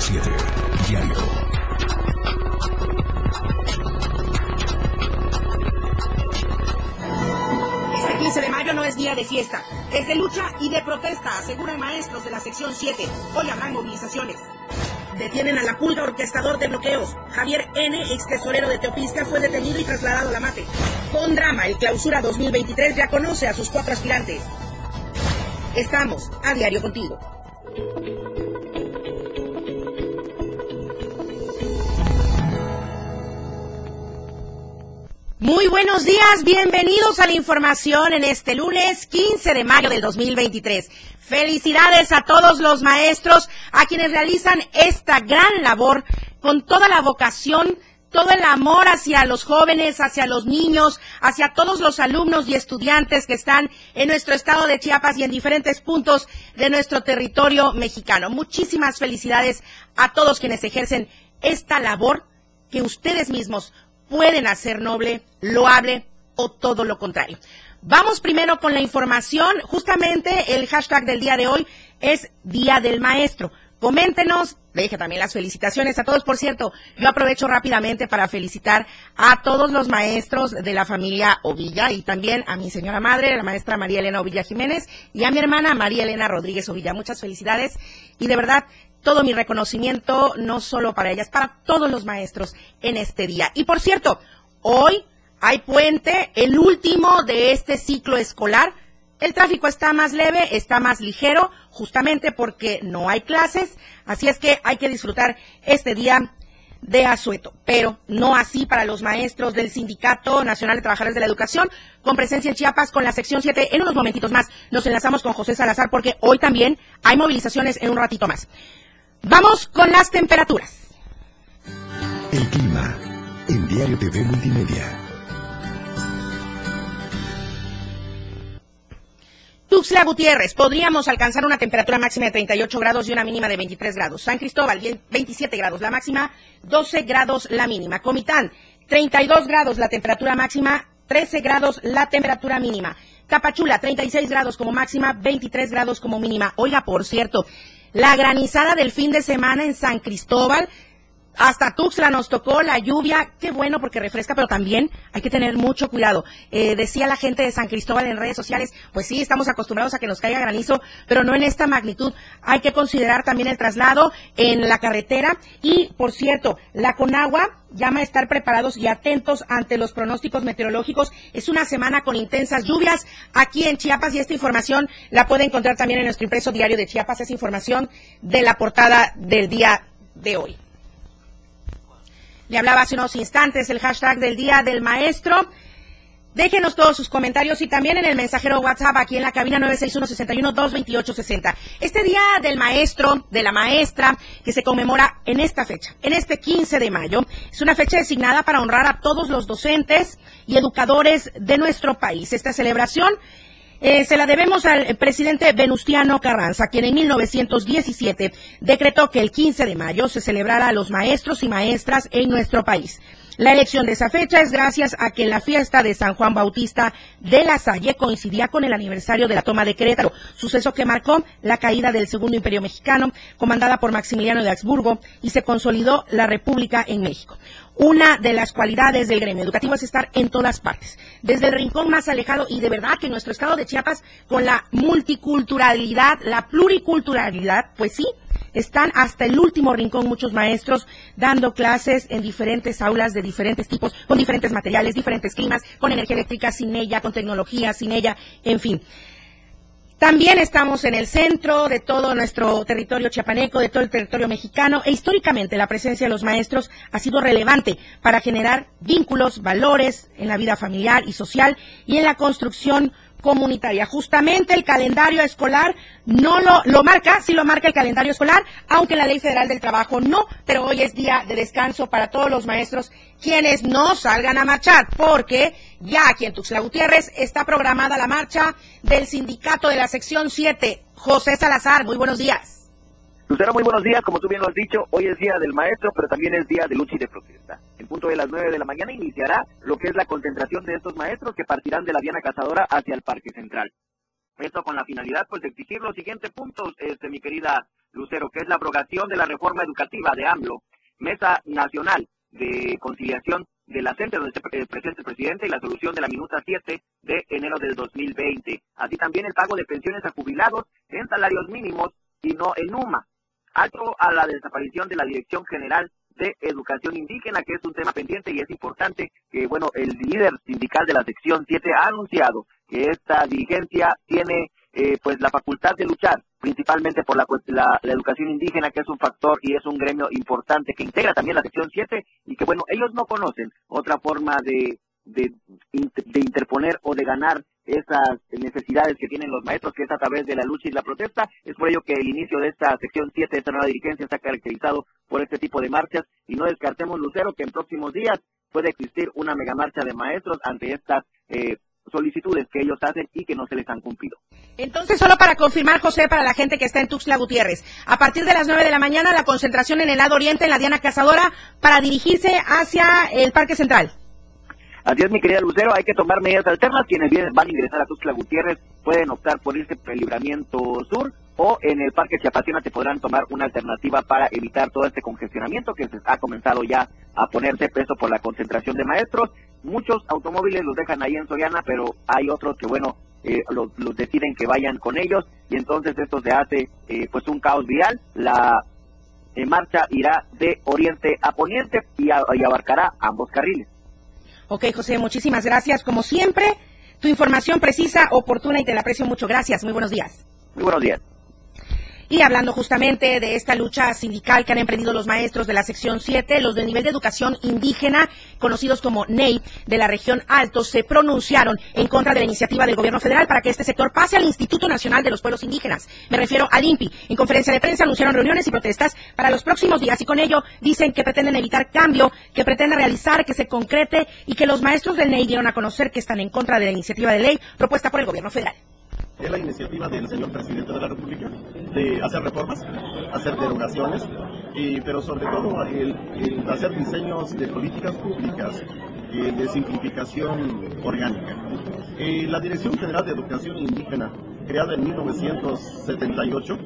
977 Diario. Este 15 de mayo no es día de fiesta, es de lucha y de protesta, aseguran maestros de la sección 7. Hoy habrán movilizaciones. Detienen a la pulga orquestador de bloqueos. Javier N., ex tesorero de Teopisca, fue detenido y trasladado a la mate. Con drama, el clausura 2023 ya conoce a sus cuatro aspirantes. Estamos a diario contigo. Muy buenos días, bienvenidos a la información en este lunes 15 de mayo del 2023. Felicidades a todos los maestros, a quienes realizan esta gran labor con toda la vocación, todo el amor hacia los jóvenes, hacia los niños, hacia todos los alumnos y estudiantes que están en nuestro estado de Chiapas y en diferentes puntos de nuestro territorio mexicano. Muchísimas felicidades a todos quienes ejercen esta labor que ustedes mismos pueden hacer noble, loable o todo lo contrario. Vamos primero con la información. Justamente el hashtag del día de hoy es Día del Maestro. Coméntenos, deje también las felicitaciones a todos. Por cierto, yo aprovecho rápidamente para felicitar a todos los maestros de la familia Ovilla y también a mi señora madre, la maestra María Elena Ovilla Jiménez, y a mi hermana María Elena Rodríguez Ovilla. Muchas felicidades y de verdad todo mi reconocimiento, no solo para ellas, para todos los maestros en este día. Y por cierto, hoy hay puente, el último de este ciclo escolar. El tráfico está más leve, está más ligero, justamente porque no hay clases, así es que hay que disfrutar este día de asueto, pero no así para los maestros del Sindicato Nacional de Trabajadores de la Educación, con presencia en Chiapas con la sección 7. En unos momentitos más nos enlazamos con José Salazar porque hoy también hay movilizaciones en un ratito más. Vamos con las temperaturas. El clima en Diario TV Multimedia. Tuxtla Gutiérrez, podríamos alcanzar una temperatura máxima de 38 grados y una mínima de 23 grados. San Cristóbal, 27 grados la máxima, 12 grados la mínima. Comitán, 32 grados la temperatura máxima, 13 grados la temperatura mínima. Tapachula, 36 grados como máxima, 23 grados como mínima. Oiga, por cierto, la granizada del fin de semana en San Cristóbal hasta Tuxtla nos tocó la lluvia, qué bueno porque refresca, pero también hay que tener mucho cuidado. Eh, decía la gente de San Cristóbal en redes sociales, pues sí, estamos acostumbrados a que nos caiga granizo, pero no en esta magnitud. Hay que considerar también el traslado en la carretera y, por cierto, la Conagua llama a estar preparados y atentos ante los pronósticos meteorológicos. Es una semana con intensas lluvias aquí en Chiapas y esta información la puede encontrar también en nuestro impreso diario de Chiapas, es información de la portada del día de hoy. Le hablaba hace unos instantes el hashtag del Día del Maestro. Déjenos todos sus comentarios y también en el mensajero WhatsApp aquí en la cabina 961-61-228-60. Este Día del Maestro, de la Maestra, que se conmemora en esta fecha, en este 15 de mayo, es una fecha designada para honrar a todos los docentes y educadores de nuestro país. Esta celebración eh, se la debemos al presidente Venustiano Carranza, quien en 1917 decretó que el 15 de mayo se celebrara a los maestros y maestras en nuestro país. La elección de esa fecha es gracias a que la fiesta de San Juan Bautista de la Salle coincidía con el aniversario de la toma de Querétaro, suceso que marcó la caída del Segundo Imperio Mexicano, comandada por Maximiliano de Habsburgo, y se consolidó la República en México. Una de las cualidades del gremio educativo es estar en todas partes, desde el rincón más alejado y de verdad que nuestro estado de Chiapas con la multiculturalidad, la pluriculturalidad, pues sí, están hasta el último rincón muchos maestros dando clases en diferentes aulas de diferentes tipos, con diferentes materiales, diferentes climas, con energía eléctrica, sin ella, con tecnología, sin ella, en fin. También estamos en el centro de todo nuestro territorio chiapaneco, de todo el territorio mexicano, e históricamente la presencia de los maestros ha sido relevante para generar vínculos, valores en la vida familiar y social y en la construcción comunitaria. Justamente el calendario escolar no lo, lo marca, sí lo marca el calendario escolar, aunque la Ley Federal del Trabajo no, pero hoy es día de descanso para todos los maestros quienes no salgan a marchar, porque ya aquí en Tuxtla Gutiérrez está programada la marcha del sindicato de la sección 7. José Salazar, muy buenos días. Lucero, muy buenos días. Como tú bien lo has dicho, hoy es día del maestro, pero también es día de lucha y de protesta. En punto de las 9 de la mañana iniciará lo que es la concentración de estos maestros que partirán de la Diana Cazadora hacia el Parque Central. Esto con la finalidad, pues, de exigir los siguientes puntos, este, mi querida Lucero, que es la abrogación de la reforma educativa de AMLO, Mesa Nacional de Conciliación de la CENTE, donde se presenta el presidente, y la solución de la minuta 7 de enero del 2020. Así también el pago de pensiones a jubilados en salarios mínimos y no en UMA. Alto a la desaparición de la Dirección General de Educación Indígena, que es un tema pendiente y es importante que, bueno, el líder sindical de la sección 7 ha anunciado que esta dirigencia tiene eh, pues la facultad de luchar principalmente por la, la, educación indígena, que es un factor y es un gremio importante que integra también la sección 7 y que, bueno, ellos no conocen otra forma de, de, de interponer o de ganar esas necesidades que tienen los maestros, que es a través de la lucha y la protesta. Es por ello que el inicio de esta sección 7 de esta nueva dirigencia está caracterizado por este tipo de marchas y no descartemos, Lucero, que en próximos días puede existir una megamarcha de maestros ante estas eh, solicitudes que ellos hacen y que no se les han cumplido. Entonces, solo para confirmar, José, para la gente que está en Tuxtla Gutiérrez, a partir de las 9 de la mañana, la concentración en el lado oriente, en la Diana Cazadora, para dirigirse hacia el Parque Central. Así es, mi querida Lucero, hay que tomar medidas alternas. Quienes vienen, van a ingresar a Tuxtla Gutiérrez pueden optar por irse por el libramiento sur o en el Parque Chiapasiona te podrán tomar una alternativa para evitar todo este congestionamiento que se ha comenzado ya a ponerse peso por la concentración de maestros. Muchos automóviles los dejan ahí en Soriana, pero hay otros que, bueno, eh, los, deciden que vayan con ellos y entonces esto se hace eh, pues un caos vial. La eh, marcha irá de oriente a poniente y abarcará ambos carriles. Ok, José, muchísimas gracias. Como siempre, tu información precisa, oportuna y te la aprecio mucho. Gracias. Muy buenos días. Muy buenos días. Y hablando justamente de esta lucha sindical que han emprendido los maestros de la sección 7, los del nivel de educación indígena, conocidos como NEI, de la región Alto, se pronunciaron en contra de la iniciativa del gobierno federal para que este sector pase al Instituto Nacional de los Pueblos Indígenas. Me refiero al INPI. En conferencia de prensa anunciaron reuniones y protestas para los próximos días y con ello dicen que pretenden evitar cambio, que pretenden realizar, que se concrete y que los maestros del NEI dieron a conocer que están en contra de la iniciativa de ley propuesta por el gobierno federal es la iniciativa del señor presidente de la República de hacer reformas, hacer derogaciones, pero sobre todo el, hacer diseños de políticas públicas eh, de simplificación orgánica. Eh, la Dirección General de Educación Indígena, creada en 1978,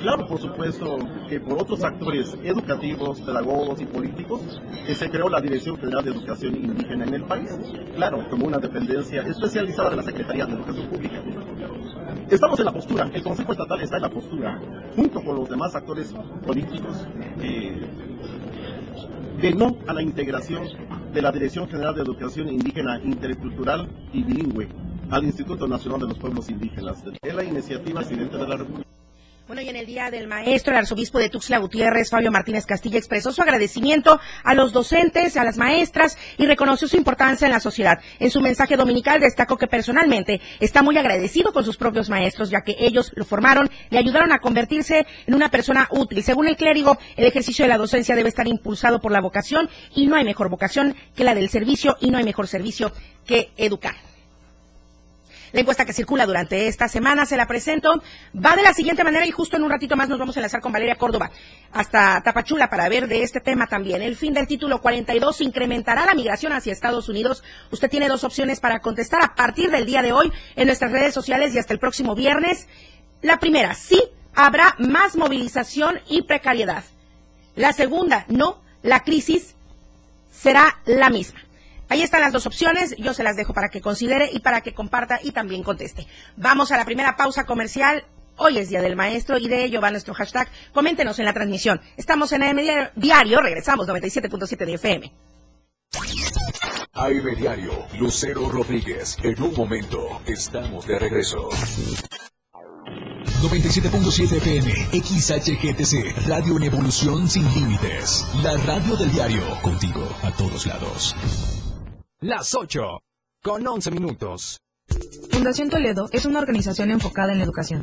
Claro, por supuesto, que por otros actores educativos, pedagogos y políticos, que se creó la Dirección General de Educación Indígena en el país. Claro, como una dependencia especializada de la Secretaría de Educación Pública. Estamos en la postura, el Consejo Estatal está en la postura, junto con los demás actores políticos, eh, de no a la integración de la Dirección General de Educación Indígena Intercultural y Bilingüe al Instituto Nacional de los Pueblos Indígenas. Es la iniciativa presidente de la República. Bueno, y en el Día del Maestro, el arzobispo de Tuxtla Gutiérrez, Fabio Martínez Castilla, expresó su agradecimiento a los docentes, a las maestras y reconoció su importancia en la sociedad. En su mensaje dominical destacó que personalmente está muy agradecido con sus propios maestros, ya que ellos lo formaron y ayudaron a convertirse en una persona útil. Según el clérigo, el ejercicio de la docencia debe estar impulsado por la vocación y no hay mejor vocación que la del servicio y no hay mejor servicio que educar. La encuesta que circula durante esta semana, se la presento, va de la siguiente manera y justo en un ratito más nos vamos a enlazar con Valeria Córdoba hasta Tapachula para ver de este tema también. El fin del título 42 incrementará la migración hacia Estados Unidos. Usted tiene dos opciones para contestar a partir del día de hoy en nuestras redes sociales y hasta el próximo viernes. La primera, sí, habrá más movilización y precariedad. La segunda, no, la crisis será la misma. Ahí están las dos opciones, yo se las dejo para que considere y para que comparta y también conteste. Vamos a la primera pausa comercial. Hoy es Día del Maestro y de ello va nuestro hashtag. Coméntenos en la transmisión. Estamos en AM Diario, regresamos 97.7 de FM. AM Diario, Lucero Rodríguez. En un momento estamos de regreso. 97.7 FM, XHGTC, Radio en Evolución Sin Límites. La radio del diario, contigo a todos lados. Las 8, con 11 minutos. Fundación Toledo es una organización enfocada en la educación.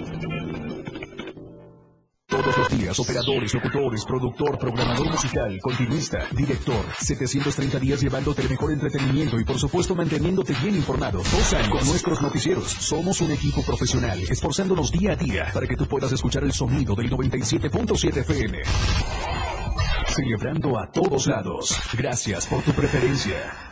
Todos los días operadores, locutores, productor, programador musical, continuista, director. 730 días llevándote el mejor entretenimiento y por supuesto manteniéndote bien informado. Dos años con nuestros noticieros. Somos un equipo profesional, esforzándonos día a día para que tú puedas escuchar el sonido del 97.7 FM. Celebrando a todos lados. Gracias por tu preferencia.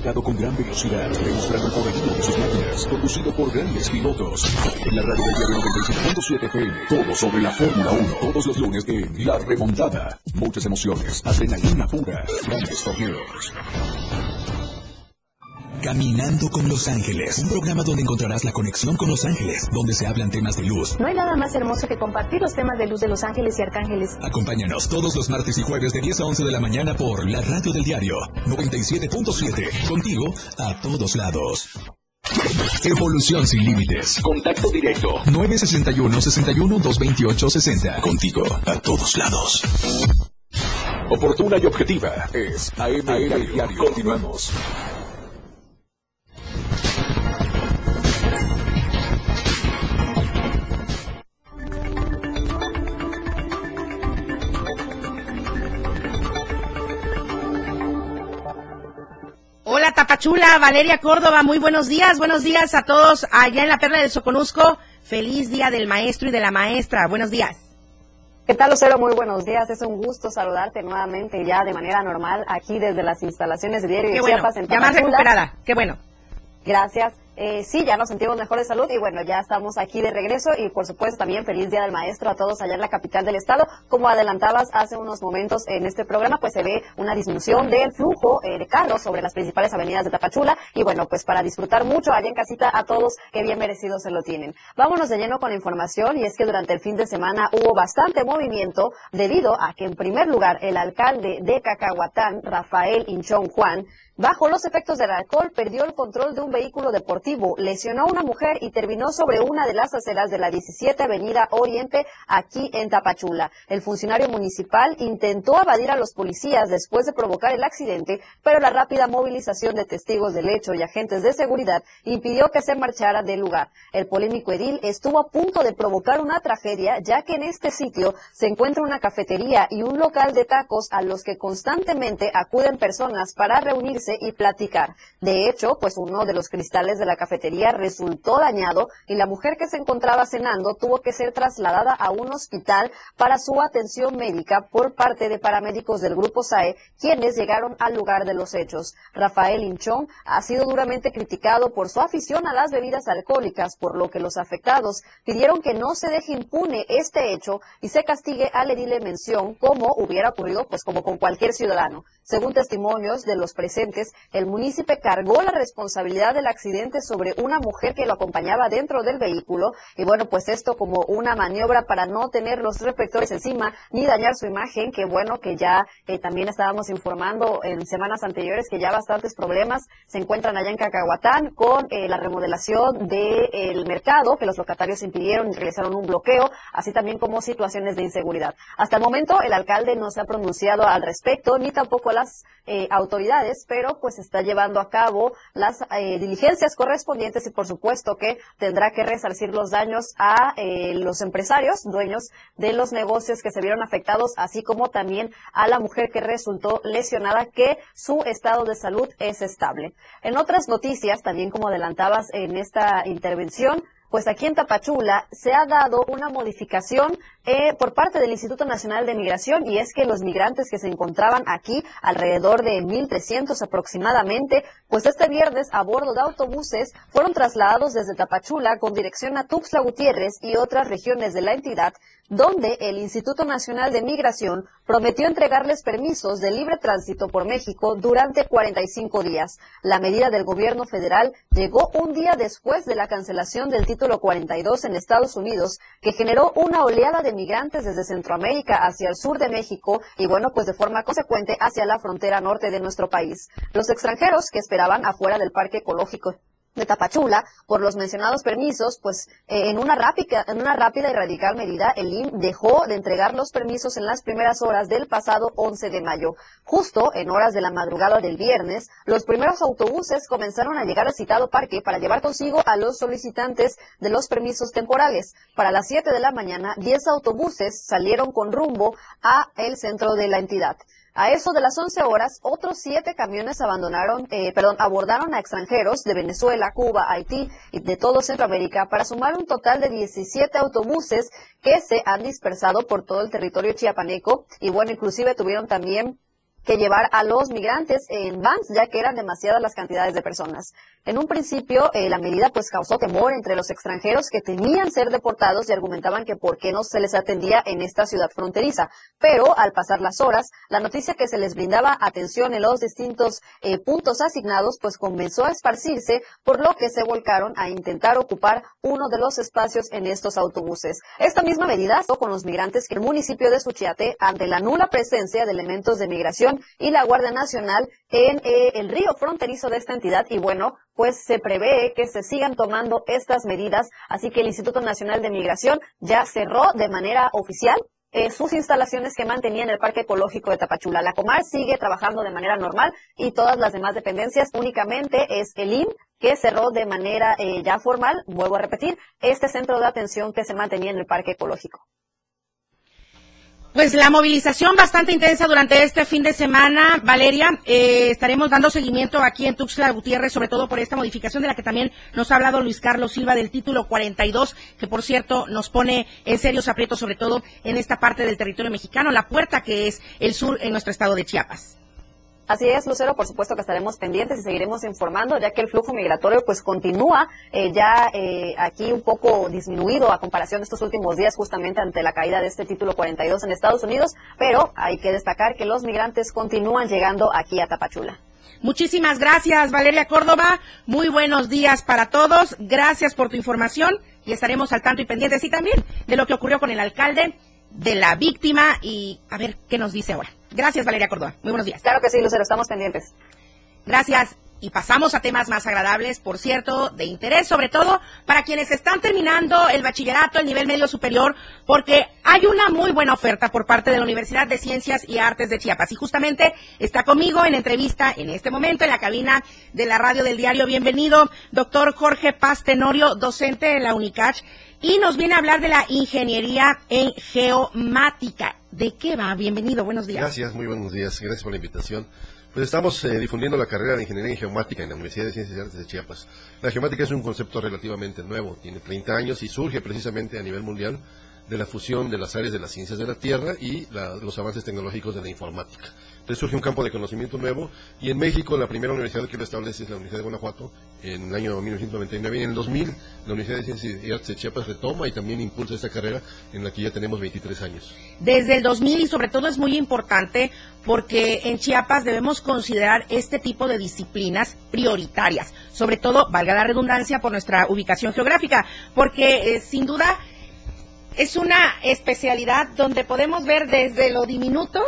Con gran velocidad, demostrando el poderío de sus máquinas, conducido por grandes pilotos. En la radio del diario 97.7 FM, todo sobre la Fórmula 1, todos los lunes en La Remontada. Muchas emociones, adrenalina pura, grandes torneos. Caminando con Los Ángeles, un programa donde encontrarás la conexión con Los Ángeles, donde se hablan temas de luz. No hay nada más hermoso que compartir los temas de luz de Los Ángeles y Arcángeles. Acompáñanos todos los martes y jueves de 10 a 11 de la mañana por la radio del diario 97.7. Contigo a todos lados. Evolución sin límites. Contacto directo. 961 61 228 60. Contigo a todos lados. Oportuna y objetiva es AM, Diario. Continuamos. Hola Tapachula, Valeria Córdoba, muy buenos días, buenos días a todos allá en la Perla del Soconusco. Feliz día del maestro y de la maestra, buenos días. ¿Qué tal, Lucero? Muy buenos días. Es un gusto saludarte nuevamente ya de manera normal aquí desde las instalaciones de Diario Qué de bueno, Chiapas en ya más recuperada, qué bueno. Gracias. Eh, sí, ya nos sentimos mejor de salud y bueno, ya estamos aquí de regreso y por supuesto también feliz Día del Maestro a todos allá en la capital del estado. Como adelantabas hace unos momentos en este programa, pues se ve una disminución del flujo eh, de carros sobre las principales avenidas de Tapachula y bueno, pues para disfrutar mucho allá en casita a todos que bien merecido se lo tienen. Vámonos de lleno con la información y es que durante el fin de semana hubo bastante movimiento debido a que en primer lugar el alcalde de Cacahuatán, Rafael Inchón Juan, Bajo los efectos del alcohol, perdió el control de un vehículo deportivo, lesionó a una mujer y terminó sobre una de las aceras de la 17 Avenida Oriente, aquí en Tapachula. El funcionario municipal intentó evadir a los policías después de provocar el accidente, pero la rápida movilización de testigos del hecho y agentes de seguridad impidió que se marchara del lugar. El polémico edil estuvo a punto de provocar una tragedia, ya que en este sitio se encuentra una cafetería y un local de tacos a los que constantemente acuden personas para reunirse y platicar. De hecho, pues uno de los cristales de la cafetería resultó dañado y la mujer que se encontraba cenando tuvo que ser trasladada a un hospital para su atención médica por parte de paramédicos del grupo SAE, quienes llegaron al lugar de los hechos. Rafael Hinchón ha sido duramente criticado por su afición a las bebidas alcohólicas, por lo que los afectados pidieron que no se deje impune este hecho y se castigue al edile mención como hubiera ocurrido pues como con cualquier ciudadano. Según testimonios de los presentes, el municipio cargó la responsabilidad del accidente sobre una mujer que lo acompañaba dentro del vehículo y bueno, pues esto como una maniobra para no tener los reflectores encima ni dañar su imagen, que bueno que ya eh, también estábamos informando en semanas anteriores que ya bastantes problemas se encuentran allá en Cacahuatán con eh, la remodelación del mercado, que los locatarios impidieron y realizaron un bloqueo, así también como situaciones de inseguridad. Hasta el momento el alcalde no se ha pronunciado al respecto, ni tampoco las eh, autoridades, pero pues está llevando a cabo las eh, diligencias correspondientes y por supuesto que tendrá que resarcir los daños a eh, los empresarios, dueños de los negocios que se vieron afectados, así como también a la mujer que resultó lesionada, que su estado de salud es estable. En otras noticias, también como adelantabas en esta intervención, pues aquí en Tapachula se ha dado una modificación eh, por parte del Instituto Nacional de Migración y es que los migrantes que se encontraban aquí, alrededor de 1.300 aproximadamente, pues este viernes a bordo de autobuses fueron trasladados desde Tapachula con dirección a Tuxtla Gutiérrez y otras regiones de la entidad donde el Instituto Nacional de Migración prometió entregarles permisos de libre tránsito por México durante 45 días. La medida del gobierno federal llegó un día después de la cancelación del título 42 en Estados Unidos, que generó una oleada de migrantes desde Centroamérica hacia el sur de México y bueno, pues de forma consecuente hacia la frontera norte de nuestro país. Los extranjeros que esperaban afuera del parque ecológico de Tapachula por los mencionados permisos, pues eh, en, una rápida, en una rápida y radical medida el IN dejó de entregar los permisos en las primeras horas del pasado 11 de mayo. Justo en horas de la madrugada del viernes, los primeros autobuses comenzaron a llegar al citado parque para llevar consigo a los solicitantes de los permisos temporales. Para las 7 de la mañana, 10 autobuses salieron con rumbo a el centro de la entidad. A eso de las 11 horas, otros siete camiones abandonaron, eh, perdón, abordaron a extranjeros de Venezuela, Cuba, Haití y de todo Centroamérica para sumar un total de 17 autobuses que se han dispersado por todo el territorio chiapaneco y bueno, inclusive tuvieron también que llevar a los migrantes en vans, ya que eran demasiadas las cantidades de personas. En un principio, eh, la medida pues causó temor entre los extranjeros que temían ser deportados y argumentaban que por qué no se les atendía en esta ciudad fronteriza. Pero al pasar las horas, la noticia que se les brindaba atención en los distintos eh, puntos asignados pues comenzó a esparcirse, por lo que se volcaron a intentar ocupar uno de los espacios en estos autobuses. Esta misma medida con los migrantes que el municipio de Suchiate, ante la nula presencia de elementos de migración y la Guardia Nacional en eh, el río fronterizo de esta entidad y bueno, pues se prevé que se sigan tomando estas medidas, así que el Instituto Nacional de Migración ya cerró de manera oficial eh, sus instalaciones que mantenía en el Parque Ecológico de Tapachula. La Comar sigue trabajando de manera normal y todas las demás dependencias únicamente es el IN que cerró de manera eh, ya formal, vuelvo a repetir, este centro de atención que se mantenía en el Parque Ecológico. Pues la movilización bastante intensa durante este fin de semana, Valeria. Eh, estaremos dando seguimiento aquí en Tuxtla Gutiérrez, sobre todo por esta modificación de la que también nos ha hablado Luis Carlos Silva del título 42, que por cierto nos pone en serios aprietos, sobre todo en esta parte del territorio mexicano, la puerta que es el sur en nuestro estado de Chiapas. Así es, Lucero, por supuesto que estaremos pendientes y seguiremos informando, ya que el flujo migratorio pues continúa eh, ya eh, aquí un poco disminuido a comparación de estos últimos días, justamente ante la caída de este título 42 en Estados Unidos, pero hay que destacar que los migrantes continúan llegando aquí a Tapachula. Muchísimas gracias, Valeria Córdoba. Muy buenos días para todos. Gracias por tu información y estaremos al tanto y pendientes y también de lo que ocurrió con el alcalde de la víctima y a ver qué nos dice ahora. Gracias, Valeria Córdoba. Muy buenos días. Claro que sí, Lucero, estamos pendientes. Gracias. Y pasamos a temas más agradables, por cierto, de interés, sobre todo para quienes están terminando el bachillerato, el nivel medio superior, porque hay una muy buena oferta por parte de la Universidad de Ciencias y Artes de Chiapas. Y justamente está conmigo en entrevista en este momento en la cabina de la radio del diario. Bienvenido, doctor Jorge Paz Tenorio, docente de la UNICACH y nos viene a hablar de la ingeniería en geomática. ¿De qué va? Bienvenido, buenos días. Gracias, muy buenos días. Gracias por la invitación. Pues estamos eh, difundiendo la carrera de Ingeniería en Geomática en la Universidad de Ciencias y Artes de Chiapas. La geomática es un concepto relativamente nuevo, tiene 30 años y surge precisamente a nivel mundial de la fusión de las áreas de las ciencias de la Tierra y los avances tecnológicos de la informática. Entonces surge un campo de conocimiento nuevo y en México la primera universidad que lo establece es la Universidad de Guanajuato en el año 1999 y en el 2000 la Universidad de Ciencias y Artes de Chiapas retoma y también impulsa esta carrera en la que ya tenemos 23 años. Desde el 2000 y sobre todo es muy importante porque en Chiapas debemos considerar este tipo de disciplinas prioritarias, sobre todo, valga la redundancia, por nuestra ubicación geográfica, porque eh, sin duda es una especialidad donde podemos ver desde lo diminuto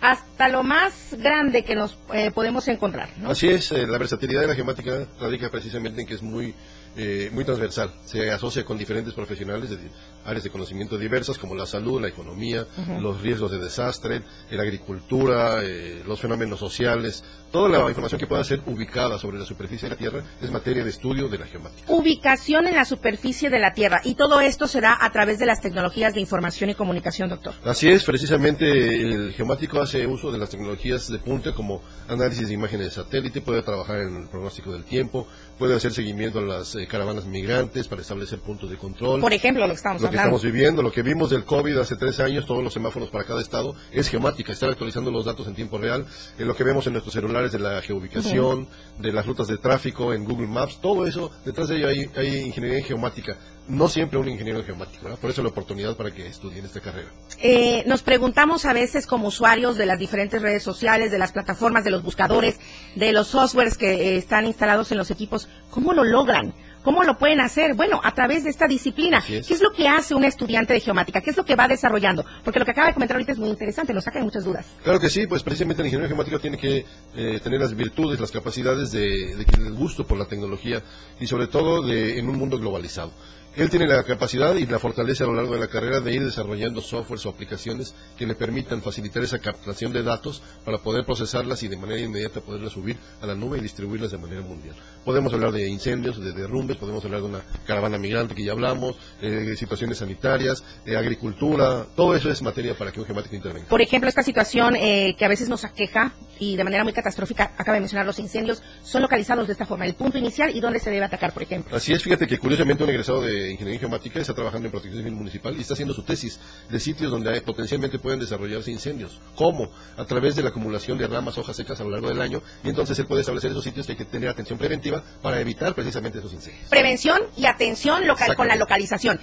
hasta lo más grande que nos eh, podemos encontrar. Así es, eh, la versatilidad de la geomática radica precisamente en que es muy eh, muy transversal. Se asocia con diferentes profesionales de áreas de conocimiento diversas como la salud, la economía, los riesgos de desastre, la agricultura, eh, los fenómenos sociales. Toda la información que pueda ser ubicada sobre la superficie de la Tierra es materia de estudio de la geomática. Ubicación en la superficie de la Tierra. Y todo esto se da a través de las tecnologías de información y comunicación, doctor. Así es, precisamente el geomático hace uso de las tecnologías de punta como análisis de imágenes de satélite, puede trabajar en el pronóstico del tiempo, puede hacer seguimiento a las eh, caravanas migrantes para establecer puntos de control. Por ejemplo, lo que estamos lo que estamos viviendo, lo que vimos del COVID hace tres años, todos los semáforos para cada estado, es geomática, estar actualizando los datos en tiempo real, en lo que vemos en nuestros de la geoubicación, de las rutas de tráfico, en Google Maps, todo eso, detrás de ello hay, hay ingeniería geomática no siempre un ingeniero geomático, ¿verdad? Por eso la oportunidad para que estudien esta carrera. Eh, nos preguntamos a veces como usuarios de las diferentes redes sociales, de las plataformas, de los buscadores, de los softwares que eh, están instalados en los equipos, ¿cómo lo logran? ¿Cómo lo pueden hacer? Bueno, a través de esta disciplina. Es. ¿Qué es lo que hace un estudiante de geomática? ¿Qué es lo que va desarrollando? Porque lo que acaba de comentar ahorita es muy interesante, nos saca de muchas dudas. Claro que sí, pues precisamente el ingeniero geomático tiene que eh, tener las virtudes, las capacidades de, de el gusto por la tecnología y sobre todo de, en un mundo globalizado. Él tiene la capacidad y la fortaleza a lo largo de la carrera de ir desarrollando softwares o aplicaciones que le permitan facilitar esa captación de datos para poder procesarlas y de manera inmediata poderlas subir a la nube y distribuirlas de manera mundial. Podemos hablar de incendios, de derrumbes, podemos hablar de una caravana migrante que ya hablamos, eh, de situaciones sanitarias, de agricultura, todo eso es materia para que un geomático intervenga. Por ejemplo, esta situación eh, que a veces nos aqueja y de manera muy catastrófica, acaba de mencionar los incendios, son localizados de esta forma, el punto inicial y dónde se debe atacar, por ejemplo. Así es, fíjate que curiosamente un egresado de Ingeniería Geomática está trabajando en protección civil municipal y está haciendo su tesis de sitios donde hay- potencialmente pueden desarrollarse incendios. ¿Cómo? A través de la acumulación de ramas, hojas secas a lo largo del año y entonces él puede establecer esos sitios que hay que tener atención preventiva para evitar precisamente esos incendios. Prevención y atención local con la localización.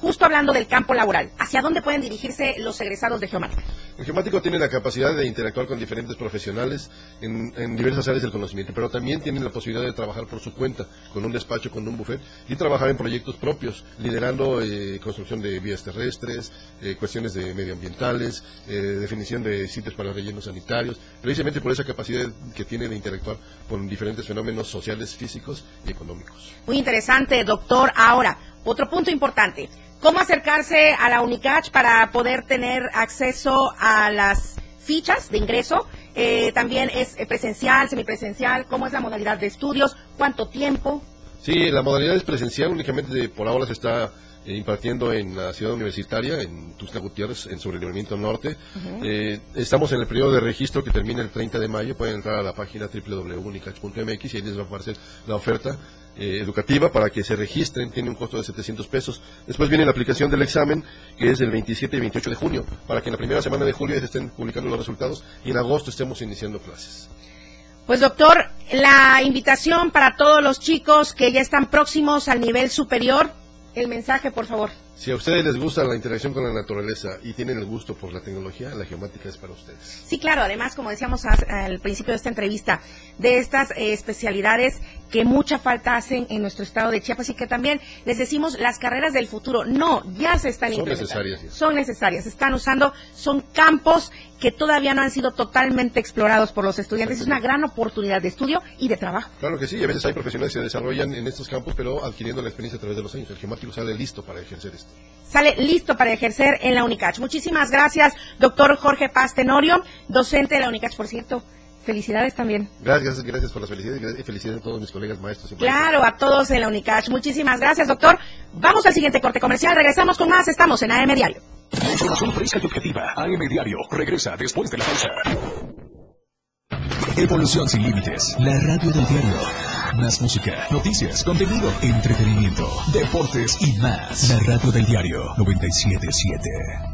Justo hablando del campo laboral, ¿hacia dónde pueden dirigirse los egresados de geomática? El geomático tiene la capacidad de interactuar con diferentes profesionales en, en diversas áreas del conocimiento, pero también tiene la posibilidad de trabajar por su cuenta, con un despacho, con un buffet, y trabajar en proyectos propios, liderando eh, construcción de vías terrestres, eh, cuestiones de medioambientales, eh, definición de sitios para rellenos sanitarios, precisamente por esa capacidad que tiene de interactuar con diferentes fenómenos sociales, físicos y económicos. Muy interesante, doctor. Ahora, otro punto importante. ¿Cómo acercarse a la UNICACH para poder tener acceso a las fichas de ingreso? Eh, también es eh, presencial, semipresencial. ¿Cómo es la modalidad de estudios? ¿Cuánto tiempo? Sí, la modalidad es presencial, únicamente por ahora se está eh, impartiendo en la ciudad universitaria, en Tuxtla Gutiérrez, en sobre el libramiento norte. Eh, estamos en el periodo de registro que termina el 30 de mayo. Pueden entrar a la página www.unicach.mx y ahí les va a aparecer la oferta eh, educativa para que se registren. Tiene un costo de 700 pesos. Después viene la aplicación del examen, que es el 27 y 28 de junio, para que en la primera semana de julio se estén publicando los resultados y en agosto estemos iniciando clases. Pues doctor, la invitación para todos los chicos que ya están próximos al nivel superior, el mensaje, por favor. Si a ustedes les gusta la interacción con la naturaleza y tienen el gusto por la tecnología, la geomática es para ustedes. Sí, claro, además, como decíamos al principio de esta entrevista, de estas eh, especialidades que mucha falta hacen en nuestro estado de Chiapas y que también les decimos las carreras del futuro. No, ya se están Son implementando. necesarias. Son necesarias, se están usando, son campos que todavía no han sido totalmente explorados por los estudiantes. Es una gran oportunidad de estudio y de trabajo. Claro que sí, y a veces hay profesionales que se desarrollan en estos campos, pero adquiriendo la experiencia a través de los años. El geomático sale listo para ejercer esto. Sale listo para ejercer en la UNICACH. Muchísimas gracias, doctor Jorge Paz Tenorio, docente de la UNICACH, por cierto. Felicidades también. Gracias, gracias por las felicidades y felicidades a todos mis colegas maestros. y. Claro, a todos en la UNICACH. Muchísimas gracias, doctor. Vamos al siguiente corte comercial. Regresamos con más. Estamos en AM Diario. Información fresca y objetiva. AM Diario regresa después de la pausa. Evolución sin límites. La radio del diario. Más música, noticias, contenido, entretenimiento, deportes y más. La radio del diario 977.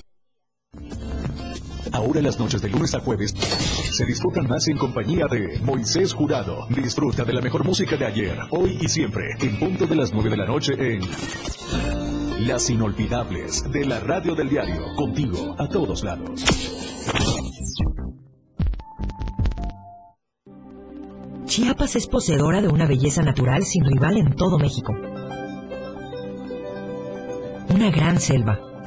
Ahora las noches de lunes a jueves se disfrutan más en compañía de Moisés Jurado. Disfruta de la mejor música de ayer, hoy y siempre, en punto de las 9 de la noche en Las Inolvidables de la Radio del Diario. Contigo a todos lados. Chiapas es poseedora de una belleza natural sin rival en todo México. Una gran selva,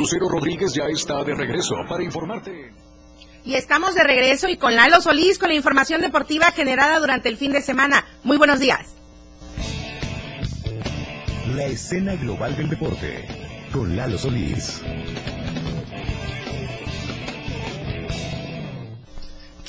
Lucero Rodríguez ya está de regreso para informarte. Y estamos de regreso y con Lalo Solís con la información deportiva generada durante el fin de semana. Muy buenos días. La escena global del deporte con Lalo Solís.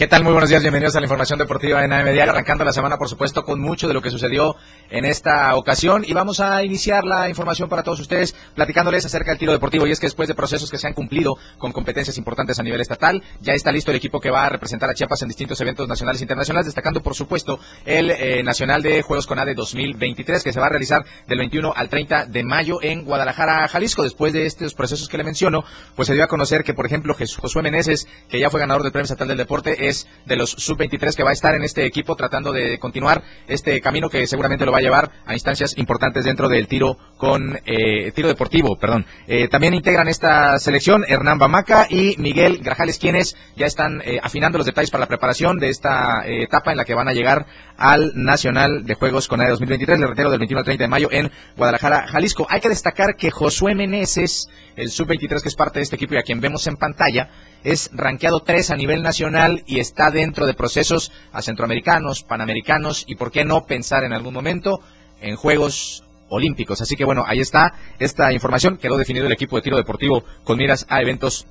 ¿Qué tal? Muy buenos días, bienvenidos a la información deportiva en AM Diario, arrancando la semana, por supuesto, con mucho de lo que sucedió en esta ocasión y vamos a iniciar la información para todos ustedes platicándoles acerca del tiro deportivo y es que después de procesos que se han cumplido con competencias importantes a nivel estatal, ya está listo el equipo que va a representar a Chiapas en distintos eventos nacionales e internacionales, destacando, por supuesto, el eh, Nacional de Juegos CONADE 2023 que se va a realizar del 21 al 30 de mayo en Guadalajara, Jalisco. Después de estos procesos que le menciono, pues se dio a conocer que, por ejemplo, Josué Meneses, que ya fue ganador del Premio Estatal del Deporte, de los sub-23 que va a estar en este equipo tratando de continuar este camino que seguramente lo va a llevar a instancias importantes dentro del tiro con eh, tiro deportivo, perdón. Eh, también integran esta selección Hernán Bamaca y Miguel Grajales, quienes ya están eh, afinando los detalles para la preparación de esta etapa en la que van a llegar al Nacional de Juegos con AE 2023, el retiro del 21 al 30 de mayo en Guadalajara, Jalisco. Hay que destacar que Josué Meneses, el sub-23 que es parte de este equipo y a quien vemos en pantalla, es rankeado 3 a nivel nacional y está dentro de procesos a centroamericanos, panamericanos y por qué no pensar en algún momento en Juegos Olímpicos. Así que bueno, ahí está esta información. Quedó definido el equipo de tiro deportivo con miras a eventos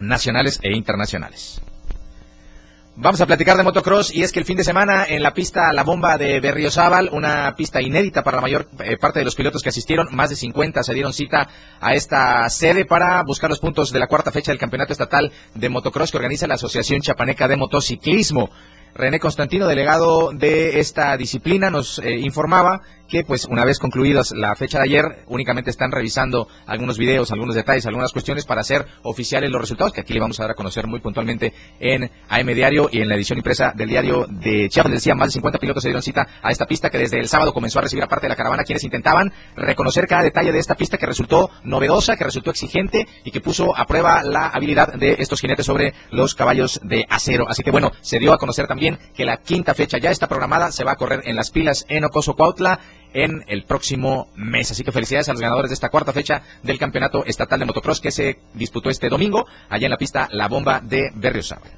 nacionales e internacionales. Vamos a platicar de motocross y es que el fin de semana en la pista La Bomba de Berriozábal, una pista inédita para la mayor eh, parte de los pilotos que asistieron, más de 50 se dieron cita a esta sede para buscar los puntos de la cuarta fecha del Campeonato Estatal de Motocross que organiza la Asociación Chapaneca de Motociclismo. René Constantino, delegado de esta disciplina, nos eh, informaba que pues una vez concluidas la fecha de ayer, únicamente están revisando algunos videos, algunos detalles, algunas cuestiones para hacer oficiales los resultados, que aquí le vamos a dar a conocer muy puntualmente en AM Diario y en la edición impresa del diario de Chiapas. decía, más de 50 pilotos se dieron cita a esta pista que desde el sábado comenzó a recibir a parte de la caravana quienes intentaban reconocer cada detalle de esta pista que resultó novedosa, que resultó exigente y que puso a prueba la habilidad de estos jinetes sobre los caballos de acero. Así que bueno, se dio a conocer también que la quinta fecha ya está programada, se va a correr en las pilas en Ocoso Cuautla en el próximo mes. Así que felicidades a los ganadores de esta cuarta fecha del Campeonato Estatal de Motocross que se disputó este domingo allá en la pista La Bomba de Berriozábal.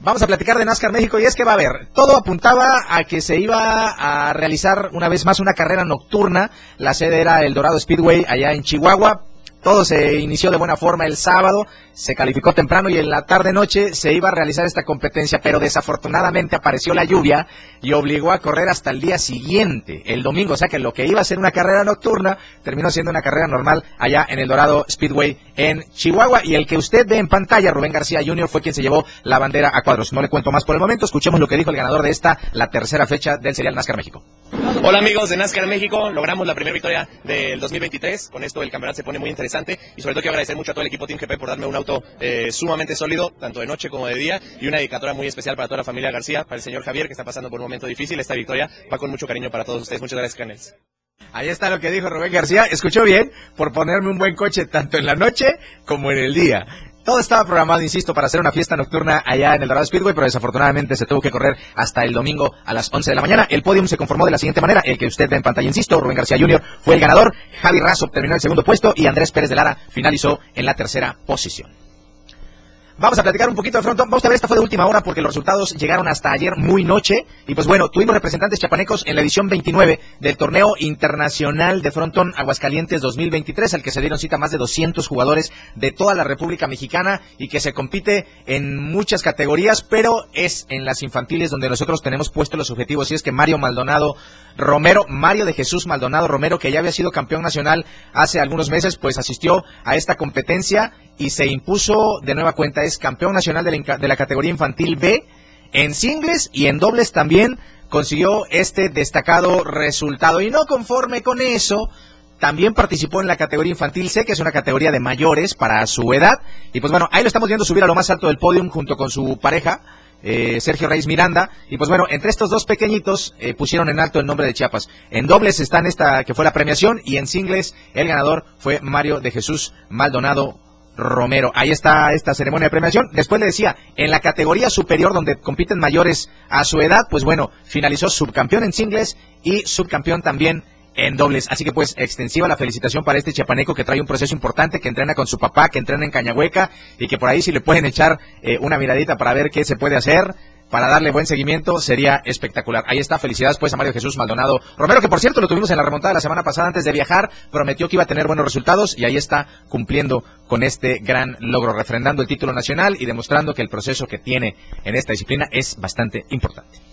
Vamos a platicar de NASCAR México y es que va a haber, todo apuntaba a que se iba a realizar una vez más una carrera nocturna, la sede era el Dorado Speedway allá en Chihuahua, todo se inició de buena forma el sábado, se calificó temprano y en la tarde-noche se iba a realizar esta competencia, pero desafortunadamente apareció la lluvia y obligó a correr hasta el día siguiente, el domingo. O sea que lo que iba a ser una carrera nocturna terminó siendo una carrera normal allá en el Dorado Speedway en Chihuahua. Y el que usted ve en pantalla, Rubén García Jr., fue quien se llevó la bandera a cuadros. No le cuento más por el momento, escuchemos lo que dijo el ganador de esta, la tercera fecha del Serial NASCAR México. Hola amigos de NASCAR México, logramos la primera victoria del 2023. Con esto el campeonato se pone muy interesante y sobre todo quiero agradecer mucho a todo el equipo Team GP por darme un auto eh, sumamente sólido, tanto de noche como de día, y una dedicatoria muy especial para toda la familia García, para el señor Javier que está pasando por un momento difícil. Esta victoria va con mucho cariño para todos ustedes. Muchas gracias, Canes. Ahí está lo que dijo Rubén García. Escuchó bien por ponerme un buen coche tanto en la noche como en el día. Todo estaba programado, insisto, para hacer una fiesta nocturna allá en el Dorado Speedway, pero desafortunadamente se tuvo que correr hasta el domingo a las 11 de la mañana. El podium se conformó de la siguiente manera. El que usted ve en pantalla, insisto, Rubén García Jr. fue el ganador. Javi Razo terminó el segundo puesto y Andrés Pérez de Lara finalizó en la tercera posición. Vamos a platicar un poquito de frontón. Vamos a ver, esta fue de última hora porque los resultados llegaron hasta ayer muy noche. Y pues bueno, tuvimos representantes chapanecos en la edición 29 del torneo internacional de frontón Aguascalientes 2023, al que se dieron cita más de 200 jugadores de toda la República Mexicana y que se compite en muchas categorías, pero es en las infantiles donde nosotros tenemos puestos los objetivos. Y es que Mario Maldonado Romero, Mario de Jesús Maldonado Romero, que ya había sido campeón nacional hace algunos meses, pues asistió a esta competencia y se impuso de nueva cuenta. Es campeón nacional de la, categoría infantil B en singles y en dobles también consiguió este destacado resultado. Y no conforme con eso, también participó en la categoría infantil C, que es una categoría de mayores para su edad. Y pues bueno, ahí lo estamos viendo subir a lo más alto del podium junto con su pareja, eh, Sergio Reyes Miranda. Y pues bueno, entre estos dos pequeñitos eh, pusieron en alto el nombre de Chiapas. En dobles está en esta que fue la premiación y en singles el ganador fue Mario de Jesús Maldonado Romero. Ahí está esta ceremonia de premiación. Después le decía, en la categoría superior donde compiten mayores a su edad, pues bueno, finalizó subcampeón en singles y subcampeón también en dobles. Así que pues extensiva la felicitación para este chapaneco que trae un proceso importante, que entrena con su papá, que entrena en Cañahueca y que por ahí si le pueden echar eh, una miradita para ver qué se puede hacer para darle buen seguimiento sería espectacular. Ahí está, felicidades pues a Mario Jesús Maldonado Romero, que por cierto lo tuvimos en la remontada la semana pasada antes de viajar, prometió que iba a tener buenos resultados y ahí está cumpliendo con este gran logro, refrendando el título nacional y demostrando que el proceso que tiene en esta disciplina es bastante importante.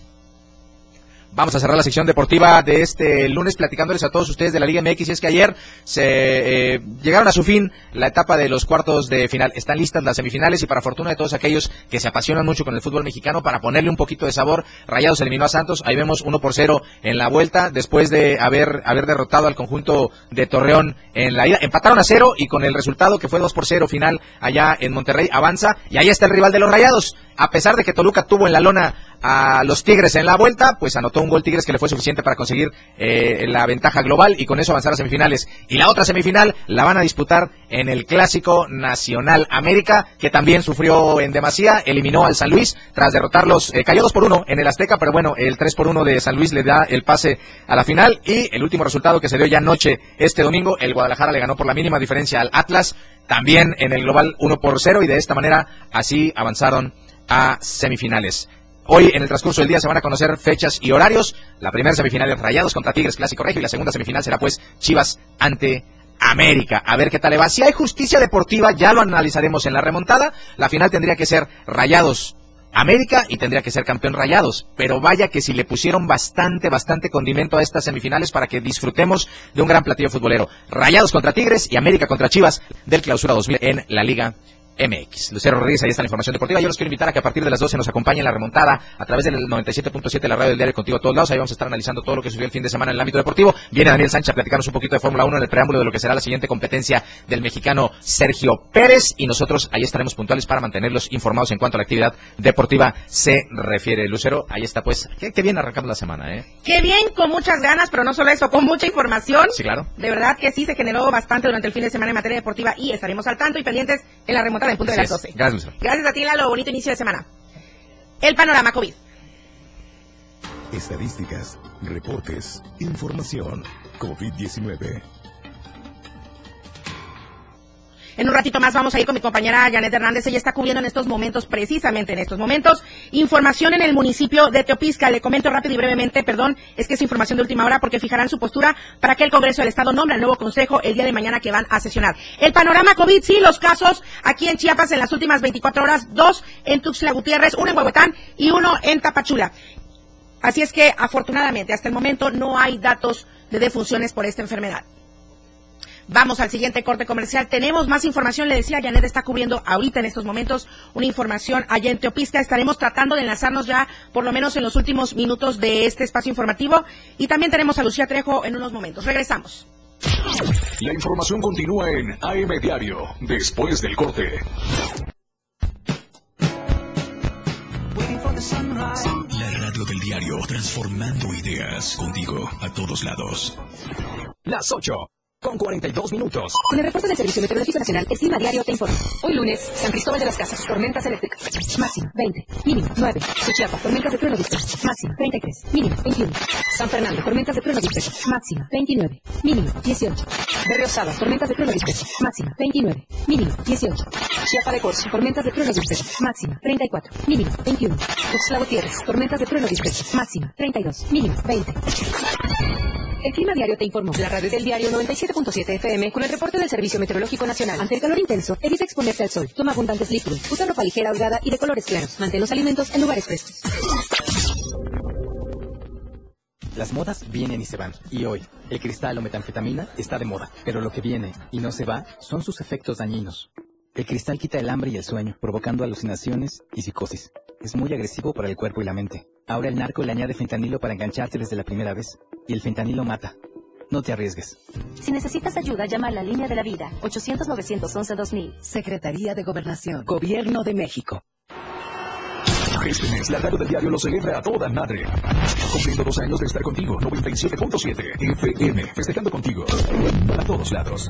Vamos a cerrar la sección deportiva de este lunes platicándoles a todos ustedes de la Liga MX. Y es que ayer se eh, llegaron a su fin la etapa de los cuartos de final. Están listas las semifinales y para fortuna de todos aquellos que se apasionan mucho con el fútbol mexicano, para ponerle un poquito de sabor, Rayados eliminó a Santos. Ahí vemos 1 por 0 en la vuelta después de haber, haber derrotado al conjunto de Torreón en la ida. Empataron a cero y con el resultado que fue 2 por 0 final allá en Monterrey avanza. Y ahí está el rival de los Rayados. A pesar de que Toluca tuvo en la lona a los Tigres en la vuelta, pues anotó un gol Tigres que le fue suficiente para conseguir eh, la ventaja global y con eso avanzar a semifinales. Y la otra semifinal la van a disputar en el Clásico Nacional América, que también sufrió en demasía, eliminó al San Luis tras derrotarlos, eh, cayó 2 por 1 en el Azteca, pero bueno, el 3 por 1 de San Luis le da el pase a la final y el último resultado que se dio ya anoche este domingo, el Guadalajara le ganó por la mínima diferencia al Atlas, también en el global 1 por 0 y de esta manera así avanzaron a semifinales. Hoy, en el transcurso del día, se van a conocer fechas y horarios. La primera semifinal es Rayados contra Tigres Clásico Regio y la segunda semifinal será, pues, Chivas ante América. A ver qué tal le va. Si hay justicia deportiva, ya lo analizaremos en la remontada. La final tendría que ser Rayados América y tendría que ser campeón Rayados. Pero vaya que si le pusieron bastante, bastante condimento a estas semifinales para que disfrutemos de un gran platillo futbolero. Rayados contra Tigres y América contra Chivas del Clausura 2000 en la Liga MX. Lucero Rodríguez, ahí está la información deportiva. Yo los quiero invitar a que a partir de las 12 nos acompañen en la remontada a través del 97.7 de la radio del diario contigo a todos lados. Ahí vamos a estar analizando todo lo que sucedió el fin de semana en el ámbito deportivo. Viene Daniel Sánchez a platicarnos un poquito de Fórmula 1 en el preámbulo de lo que será la siguiente competencia del mexicano Sergio Pérez. Y nosotros ahí estaremos puntuales para mantenerlos informados en cuanto a la actividad deportiva se refiere. Lucero, ahí está pues. Qué, qué bien arrancamos la semana, ¿eh? Qué bien, con muchas ganas, pero no solo eso, con mucha información. Sí, claro. De verdad que sí se generó bastante durante el fin de semana en materia deportiva y estaremos al tanto y pendientes en la remontada en punto de las 12. Gracias, Gracias a ti, Lalo. Bonito inicio de semana. El panorama COVID. Estadísticas, reportes, información. COVID-19. En un ratito más vamos a ir con mi compañera Janet Hernández. Ella está cubriendo en estos momentos, precisamente en estos momentos, información en el municipio de Teopisca. Le comento rápido y brevemente, perdón, es que es información de última hora porque fijarán su postura para que el Congreso del Estado nombre al nuevo Consejo el día de mañana que van a sesionar. El panorama COVID, sí, los casos aquí en Chiapas en las últimas 24 horas, dos en Tuxtla Gutiérrez, uno en Huehuetán y uno en Tapachula. Así es que, afortunadamente, hasta el momento no hay datos de defunciones por esta enfermedad. Vamos al siguiente corte comercial. Tenemos más información. Le decía, Janet está cubriendo ahorita en estos momentos una información allá en Teopisca. Estaremos tratando de enlazarnos ya, por lo menos en los últimos minutos de este espacio informativo. Y también tenemos a Lucía Trejo en unos momentos. Regresamos. La información continúa en AM Diario, después del corte. La radio del diario, transformando ideas contigo a todos lados. Las 8 con 42 minutos. Con el reporte del Servicio Meteorológico Nacional, el clima diario te informa. Hoy lunes, San Cristóbal de las Casas, tormentas eléctricas. Máxima 20, mínimo 9. Suchiapa, tormentas de trueno disperso. Máxima 33, mínimo 21. San Fernando, tormentas de trueno disperso. Máxima 29, mínimo 18. Berriosada, tormentas de trueno disperso. Máxima 29, mínimo 18. Chiapa de Corzo, tormentas de trueno disperso. Máxima 34, mínimo 21. Tuxtla Gutiérrez, tormentas de trueno disperso. Máxima 32, mínimo 20. El Clima Diario te informó. La radio del diario 97.7 FM con el reporte del Servicio Meteorológico Nacional. Ante el calor intenso, evita exponerte al sol. Toma abundantes líquidos. Usa ropa ligera, holgada y de colores claros. Mantén los alimentos en lugares frescos. Las modas vienen y se van. Y hoy, el cristal o metanfetamina está de moda. Pero lo que viene y no se va son sus efectos dañinos. El cristal quita el hambre y el sueño, provocando alucinaciones y psicosis. Es muy agresivo para el cuerpo y la mente. Ahora el narco le añade fentanilo para engancharte desde la primera vez. Y el fentanilo mata. No te arriesgues. Si necesitas ayuda, llama a la línea de la vida. 800-911-2000. Secretaría de Gobernación. Gobierno de México. Este mes, la radio del diario lo celebra a toda madre. Cumpliendo dos años de estar contigo, 97.7 FM, festejando contigo. A todos lados.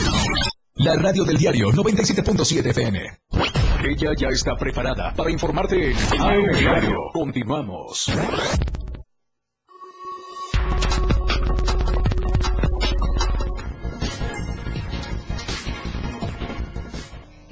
La radio del diario 97.7 FM. Ella ya está preparada para informarte en AM Diario. Continuamos.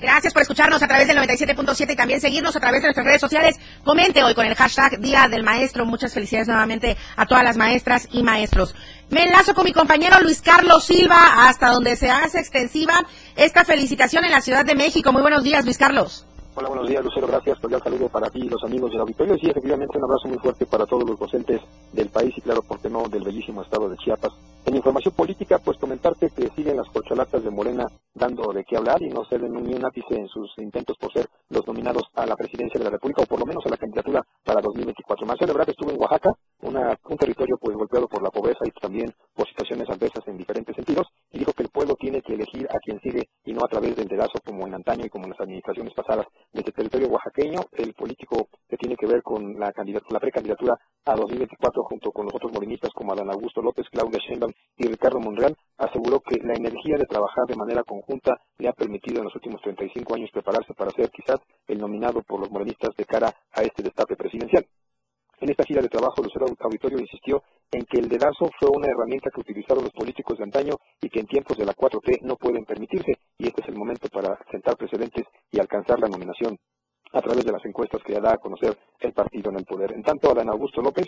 Gracias por escucharnos a través del 97.7 y también seguirnos a través de nuestras redes sociales. Comente hoy con el hashtag Día del Maestro. Muchas felicidades nuevamente a todas las maestras y maestros. Me enlazo con mi compañero Luis Carlos Silva hasta donde se hace extensiva esta felicitación en la Ciudad de México. Muy buenos días, Luis Carlos. Hola, buenos días, Lucero. Gracias. Un saludo para ti y los amigos del auditorio. Sí, efectivamente, un abrazo muy fuerte para todos los docentes del país y, claro, ¿por qué no?, del bellísimo estado de Chiapas. En información política, pues comentarte que siguen las corcholatas de Morena dando de qué hablar y no ceden ni un ápice en sus intentos por ser los nominados a la presidencia de la República o por lo menos a la candidatura para 2024. Marcelo Ebrard estuvo en Oaxaca, una, un territorio pues golpeado por la pobreza y también por situaciones adversas en diferentes sentidos, y dijo que el pueblo tiene que elegir a quien sigue y no a través del dedazo como en antaño y como en las administraciones pasadas. Desde el territorio oaxaqueño, el político que tiene que ver con la, la precandidatura a 2024 junto con los otros morenistas como Adán Augusto López, Claudia Sheinbaum y Ricardo Monreal, aseguró que la energía de trabajar de manera conjunta le ha permitido en los últimos 35 años prepararse para ser quizás el nominado por los morenistas de cara a este destape presidencial. En esta gira de trabajo, Lucero Auditorio insistió en que el dedazo fue una herramienta que utilizaron los políticos de antaño y que en tiempos de la 4T no pueden permitirse, y este es el momento para sentar precedentes y alcanzar la nominación a través de las encuestas que ya da a conocer el partido en el poder. En tanto, Adán Augusto López,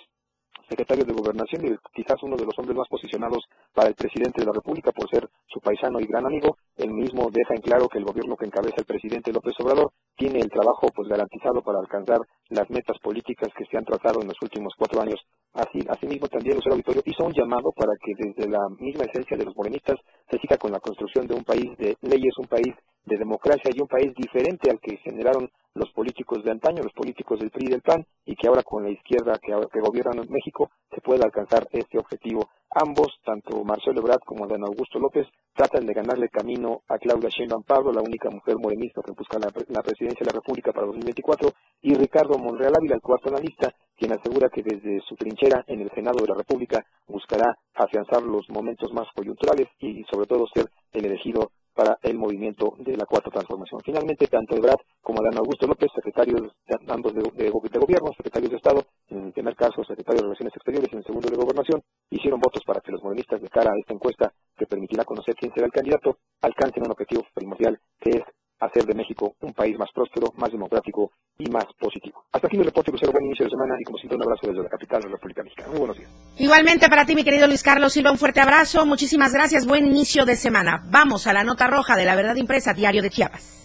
secretario de Gobernación y quizás uno de los hombres más posicionados para el presidente de la República por ser su paisano y gran amigo, él mismo deja en claro que el gobierno que encabeza el presidente López Obrador tiene el trabajo pues garantizado para alcanzar las metas políticas que se han tratado en los últimos cuatro años. Así, asimismo, también Lucero Auditorio hizo un llamado para que desde la misma esencia de los morenistas se siga con la construcción de un país de leyes, un país de democracia y un país diferente al que generaron los políticos de antaño, los políticos del PRI y del PAN, y que ahora con la izquierda que, que gobierna en México se pueda alcanzar este objetivo. Ambos, tanto Marcelo Ebrard como Dan Augusto López, tratan de ganarle camino a Claudia Sheinbaum Pablo, la única mujer morenista que busca la, la presidencia de la República para 2024, y Ricardo Monreal Ávila, el cuarto analista, quien asegura que desde su trinchera en el Senado de la República buscará afianzar los momentos más coyunturales y sobre todo ser el elegido para el movimiento de la cuarta transformación. Finalmente, tanto Ebrard como Adán Augusto López, secretarios de, de, de, gobierno, secretarios de Estado, en el primer caso secretario de Relaciones Exteriores y en el segundo de Gobernación, hicieron votos para que los morenistas de cara a esta encuesta que permitirá conocer quién será el candidato, alcancen un objetivo primordial que es hacer de México un país más próspero, más democrático y más positivo. Hasta aquí mi reporte, Lucero. Buen inicio de semana y como siempre un abrazo desde la capital de la República Mexicana. Muy buenos días. Igualmente para ti, mi querido Luis Carlos Silva, un fuerte abrazo. Muchísimas gracias. Buen inicio de semana. Vamos a la nota roja de la verdad impresa, Diario de Chiapas.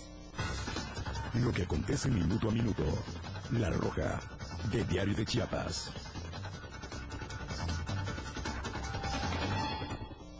Lo que acontece minuto a minuto. La roja de Diario de Chiapas.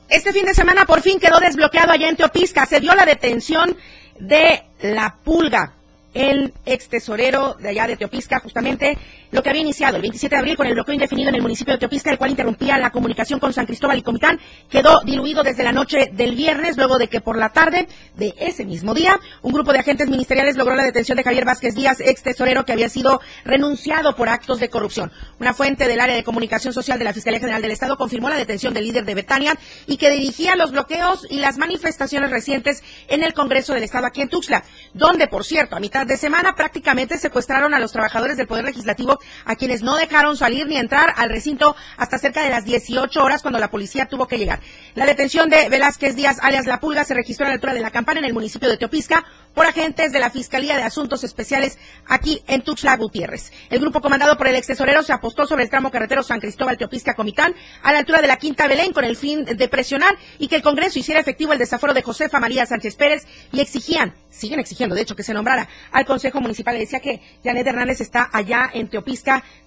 Este fin de semana por fin quedó desbloqueado allá en Teopisca. Se dio la detención de la pulga el ex tesorero de allá de Teopisca, justamente lo que había iniciado el 27 de abril con el bloqueo indefinido en el municipio de Teopisca, el cual interrumpía la comunicación con San Cristóbal y Comitán, quedó diluido desde la noche del viernes, luego de que por la tarde de ese mismo día, un grupo de agentes ministeriales logró la detención de Javier Vázquez Díaz, ex tesorero que había sido renunciado por actos de corrupción. Una fuente del área de comunicación social de la Fiscalía General del Estado confirmó la detención del líder de Betania y que dirigía los bloqueos y las manifestaciones recientes en el Congreso del Estado aquí en Tuxtla, donde, por cierto, a mitad de semana prácticamente secuestraron a los trabajadores del Poder Legislativo, a quienes no dejaron salir ni entrar al recinto hasta cerca de las 18 horas cuando la policía tuvo que llegar. La detención de Velázquez Díaz, alias La Pulga, se registró a la altura de la campana en el municipio de Teopisca por agentes de la Fiscalía de Asuntos Especiales aquí en Tuxtla Gutiérrez. El grupo comandado por el ex tesorero se apostó sobre el tramo carretero San Cristóbal Teopisca Comitán a la altura de la Quinta Belén con el fin de presionar y que el Congreso hiciera efectivo el desaforo de Josefa María Sánchez Pérez y exigían, siguen exigiendo de hecho que se nombrara al Consejo Municipal. Le decía que Janet Hernández está allá en Teopisca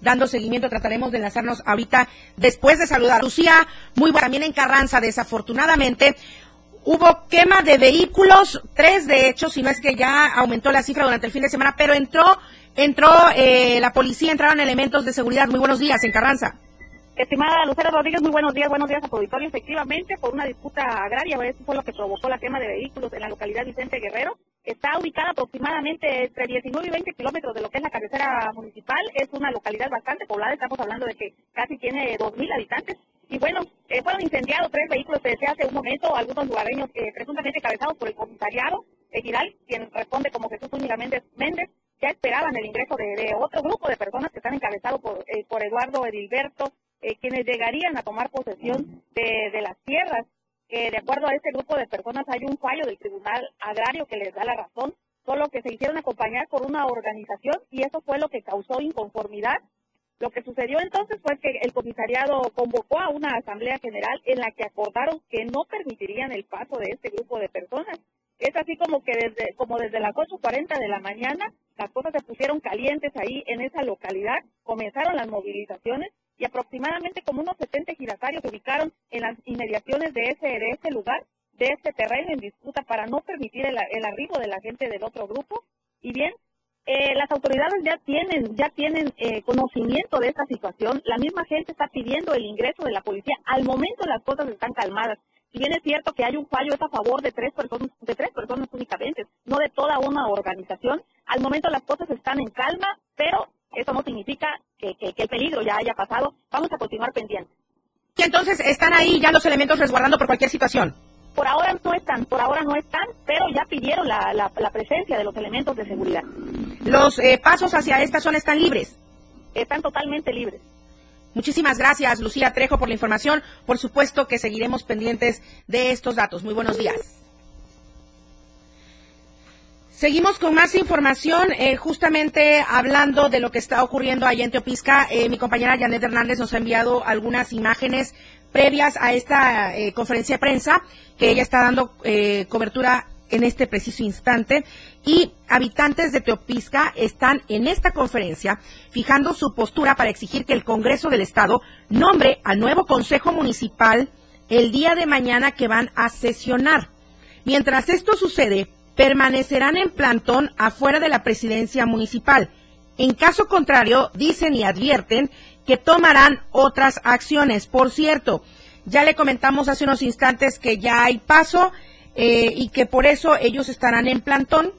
dando seguimiento. Trataremos de enlazarnos ahorita después de saludar. Lucía, muy buena. También en Carranza, desafortunadamente, Hubo quema de vehículos, tres de hecho, si no es que ya aumentó la cifra durante el fin de semana, pero entró, entró eh, la policía, entraron elementos de seguridad. Muy buenos días en Carranza. Estimada Lucero Rodríguez, muy buenos días, buenos días a tu auditorio. Efectivamente, por una disputa agraria, eso fue lo que provocó la quema de vehículos en la localidad Vicente Guerrero. Está ubicada aproximadamente entre 19 y 20 kilómetros de lo que es la cabecera municipal. Es una localidad bastante poblada, estamos hablando de que casi tiene 2.000 habitantes. Y bueno, eh, fueron incendiados tres vehículos desde hace un momento, algunos lugareños eh, presuntamente cabezados por el comisariado Egiral, quien responde como Jesús Úñiga Méndez, ya esperaban el ingreso de, otro grupo de personas que están encabezados por, eh, Eduardo Edilberto eh, quienes llegarían a tomar posesión de, las tierras. Que de acuerdo a este grupo de personas hay un fallo del Tribunal Agrario que les da la razón, solo que se hicieron acompañar por una organización y eso fue lo que causó inconformidad. Lo que sucedió entonces fue que el comisariado convocó a una asamblea general en la que acordaron que no permitirían el paso de este grupo de personas. Es así como que desde, como desde las 8.40 de la mañana las cosas se pusieron calientes ahí en esa localidad, comenzaron las movilizaciones y aproximadamente como unos 70 giratarios se ubicaron en las inmediaciones de ese, de ese lugar, de este terreno en disputa para no permitir el, arribo de la gente del otro grupo. Y bien, eh, las autoridades ya tienen, ya tienen eh, conocimiento de esta situación. La misma gente está pidiendo el ingreso de la policía. Al momento las cosas están calmadas. Si bien es cierto que hay un fallo es a favor de tres personas, de tres personas únicamente, no de toda una organización. Al momento las cosas están en calma, pero eso no significa que, el peligro ya haya pasado. Vamos a continuar pendientes. Y entonces están ahí ya los elementos resguardando por cualquier situación. Por ahora no están, por ahora no están, pero ya pidieron la, presencia de los elementos de seguridad. ¿Los eh, pasos hacia esta zona están libres? Están totalmente libres. Muchísimas gracias, Lucía Trejo, por la información. Por supuesto que seguiremos pendientes de estos datos. Muy buenos días. Seguimos con más información, eh, justamente hablando de lo que está ocurriendo allá en Teopisca. Eh, mi compañera Janet Hernández nos ha enviado algunas imágenes previas a esta eh, conferencia de prensa que ella está dando cobertura en este preciso instante. Y habitantes de Teopisca están en esta conferencia fijando su postura para exigir que el Congreso del Estado nombre al nuevo Consejo Municipal el día de mañana que van a sesionar. Mientras esto sucede, permanecerán en plantón afuera de la presidencia municipal. En caso contrario, dicen y advierten que tomarán otras acciones. Por cierto, ya le comentamos hace unos instantes que ya hay paso eh, y que por eso ellos estarán en plantón.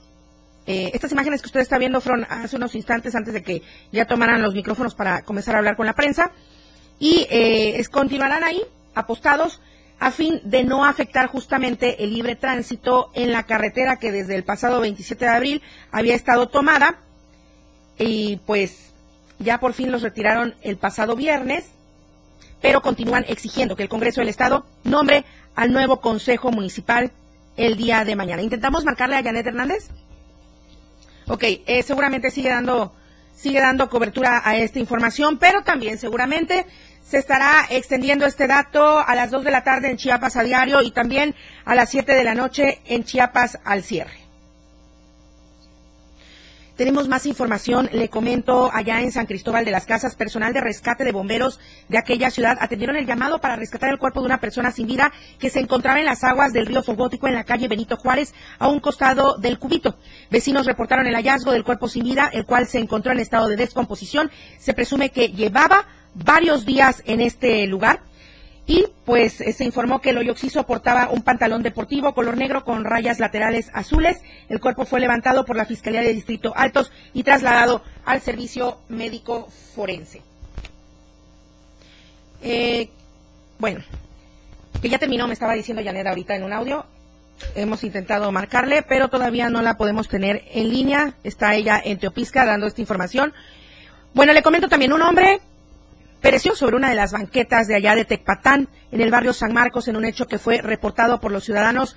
Eh, estas imágenes que usted está viendo fueron hace unos instantes antes de que ya tomaran los micrófonos para comenzar a hablar con la prensa. Y eh, continuarán ahí, apostados, a fin de no afectar justamente el libre tránsito en la carretera que desde el pasado 27 de abril había estado tomada y pues ya por fin los retiraron el pasado viernes, pero continúan exigiendo que el Congreso del Estado nombre al nuevo Consejo Municipal el día de mañana. ¿Intentamos marcarle a Janet Hernández? Ok, eh, seguramente sigue dando, sigue dando cobertura a esta información, pero también seguramente se estará extendiendo este dato a las 2 de la tarde en Chiapas a diario y también a las 7 de la noche en Chiapas al cierre. Tenemos más información, le comento allá en San Cristóbal de las Casas, personal de rescate de bomberos de aquella ciudad atendieron el llamado para rescatar el cuerpo de una persona sin vida que se encontraba en las aguas del río Fogótico en la calle Benito Juárez a un costado del cubito. Vecinos reportaron el hallazgo del cuerpo sin vida, el cual se encontró en estado de descomposición. Se presume que llevaba varios días en este lugar y pues eh, se informó que el hoyo oxiso portaba un pantalón deportivo color negro con rayas laterales azules. El cuerpo fue levantado por la Fiscalía de Distrito Altos y trasladado al servicio médico forense. Eh, bueno, que ya terminó, me estaba diciendo Janet ahorita en un audio. Hemos intentado marcarle, pero todavía no la podemos tener en línea. Está ella en Teopisca dando esta información. Bueno, le comento también un hombre pereció sobre una de las banquetas de allá de Tecpatán, en el barrio San Marcos, en un hecho que fue reportado por los ciudadanos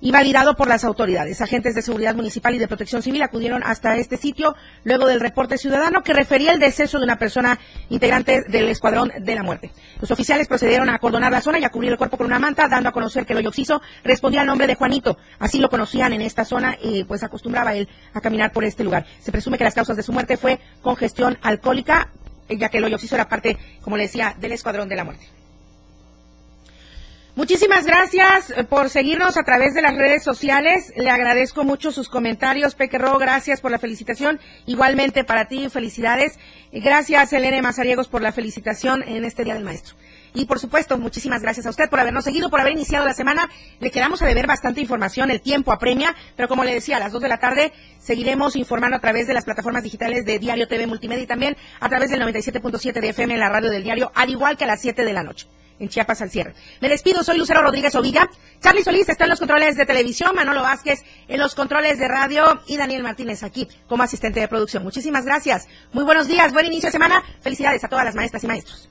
y validado por las autoridades. Agentes de seguridad municipal y de protección civil acudieron hasta este sitio luego del reporte ciudadano que refería el deceso de una persona integrante del escuadrón de la muerte. Los oficiales procedieron a acordonar la zona y a cubrir el cuerpo con una manta, dando a conocer que el hoyo oxiso respondía al nombre de Juanito. Así lo conocían en esta zona y pues acostumbraba él a caminar por este lugar. Se presume que las causas de su muerte fue congestión alcohólica, ya que el hoyo oxiso era parte, como le decía, del escuadrón de la muerte. Muchísimas gracias eh, por seguirnos a través de las redes sociales. Le agradezco mucho sus comentarios, Pequerro. Gracias por la felicitación. Igualmente para ti, felicidades. Gracias, Elena Mazariegos, por la felicitación en este Día del Maestro. Y por supuesto, muchísimas gracias a usted por habernos seguido, por haber iniciado la semana. Le quedamos a deber bastante información, el tiempo apremia, pero como le decía, a las 2 de la tarde seguiremos informando a través de las plataformas digitales de Diario TV Multimedia y también a través del 97.7 de FM en la radio del diario, al igual que a las 7 de la noche en Chiapas al cierre. Me despido, soy Lucero Rodríguez Ovilla. Charlie Solís está en los controles de televisión, Manolo Vázquez en los controles de radio y Daniel Martínez aquí como asistente de producción. Muchísimas gracias. Muy buenos días, buen inicio de semana. Felicidades a todas las maestras y maestros.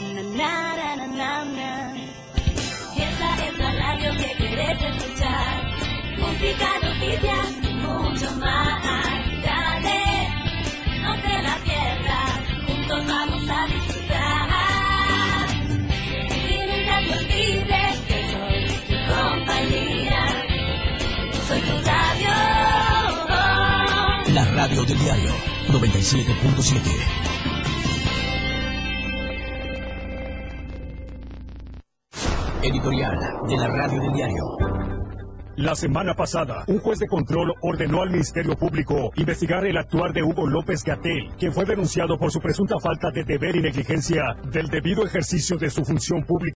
Radio del diario 97.7. Editorial de la radio del diario. La semana pasada, un juez de control ordenó al Ministerio Público investigar el actuar de Hugo López Gatel, quien fue denunciado por su presunta falta de deber y negligencia del debido ejercicio de su función pública.